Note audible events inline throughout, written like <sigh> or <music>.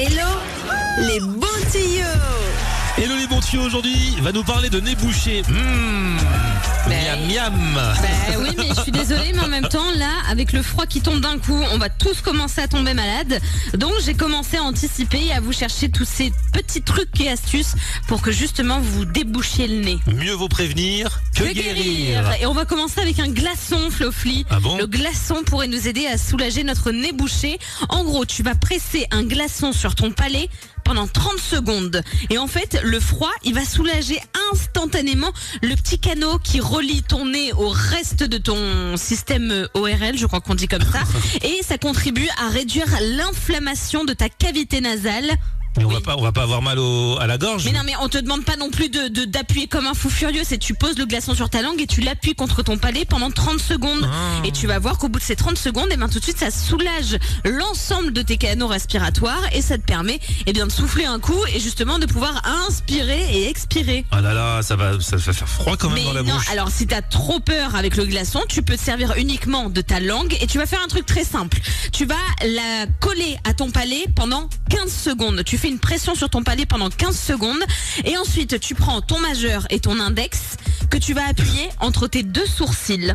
Hello, les bons tuyaux. Hello les bons aujourd'hui va nous parler de nez bouché. Mmh. Ben- Miam miam. Bah oui, mais je suis désolée, mais en même temps, là, avec le froid qui tombe d'un coup, on va tous commencer à tomber malade. Donc, j'ai commencé à anticiper et à vous chercher tous ces petits trucs et astuces pour que justement vous débouchiez le nez. Mieux vaut prévenir que, guérir. Et on va commencer avec un glaçon, Flofli. Ah bon Le glaçon pourrait nous aider à soulager notre nez bouché. En gros, tu vas presser un glaçon sur ton palais pendant 30 secondes. Et en fait, le froid, il va soulager instantanément le petit canot qui relie ton nez au reste de ton système ORL, je crois qu'on dit comme ça. <laughs> Et ça contribue à réduire l'inflammation de ta cavité nasale. Mais on va pas, on va pas avoir mal au- à la gorge. Mais non, mais on te demande pas non plus de d'appuyer comme un fou furieux. C'est tu poses le glaçon sur ta langue et tu l'appuies contre ton palais pendant 30 secondes. Ah. Et tu vas voir qu'au bout de ces 30 secondes, et ben tout de suite, ça soulage l'ensemble de tes canaux respiratoires et ça te permet eh bien, de souffler un coup et justement de pouvoir inspirer et expirer. Ah là là, ça va, ça va faire froid quand même Mais dans la non, bouche. alors si t'as trop peur avec le glaçon, tu peux te servir uniquement de ta langue et tu vas faire un truc très simple. Tu vas la coller à ton palais pendant 15 secondes. Tu fais une pression sur ton palais pendant 15 secondes et ensuite tu prends ton majeur et ton index que tu vas appuyer entre tes deux sourcils.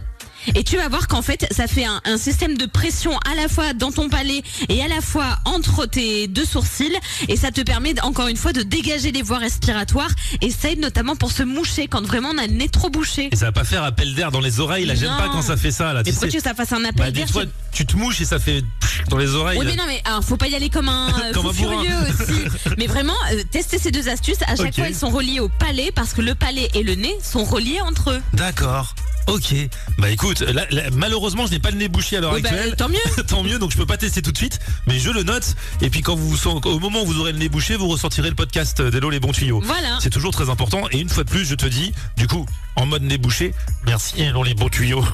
Et tu vas voir qu'en fait, ça fait un, un système de pression à la fois dans ton palais et à la fois entre tes deux sourcils. Et ça te permet, encore une fois, de dégager les voies respiratoires. Et ça aide notamment pour se moucher quand vraiment on a le nez trop bouché. Et ça va pas faire appel d'air dans les oreilles. Là, j'aime pas quand ça fait ça. Là, Mais tu pourquoi sais. que ça fasse un Bah, appel des d'air fois, tu te mouches et ça fait dans les oreilles. Oui, mais non, mais alors, faut pas y aller comme un <laughs> euh, Comme fou un bourrin. furieux aussi. <laughs> mais vraiment, euh, testez ces deux astuces. À chaque Ok. fois, elles sont reliées au palais parce que le palais et le nez sont reliés entre eux. D'accord. Ok. Bah écoute, là, là, malheureusement, je n'ai pas le nez bouché à l'heure Oui, bah, actuelle. tant mieux. <laughs> Tant mieux, donc je peux pas tester tout de suite, mais je le note. Et puis quand vous au moment où vous aurez le nez bouché, vous ressortirez le podcast d'Hello les bons tuyaux. Voilà. C'est toujours très important. Et une fois de plus, je te dis, du coup, en mode nez bouché, merci Hello les bons tuyaux.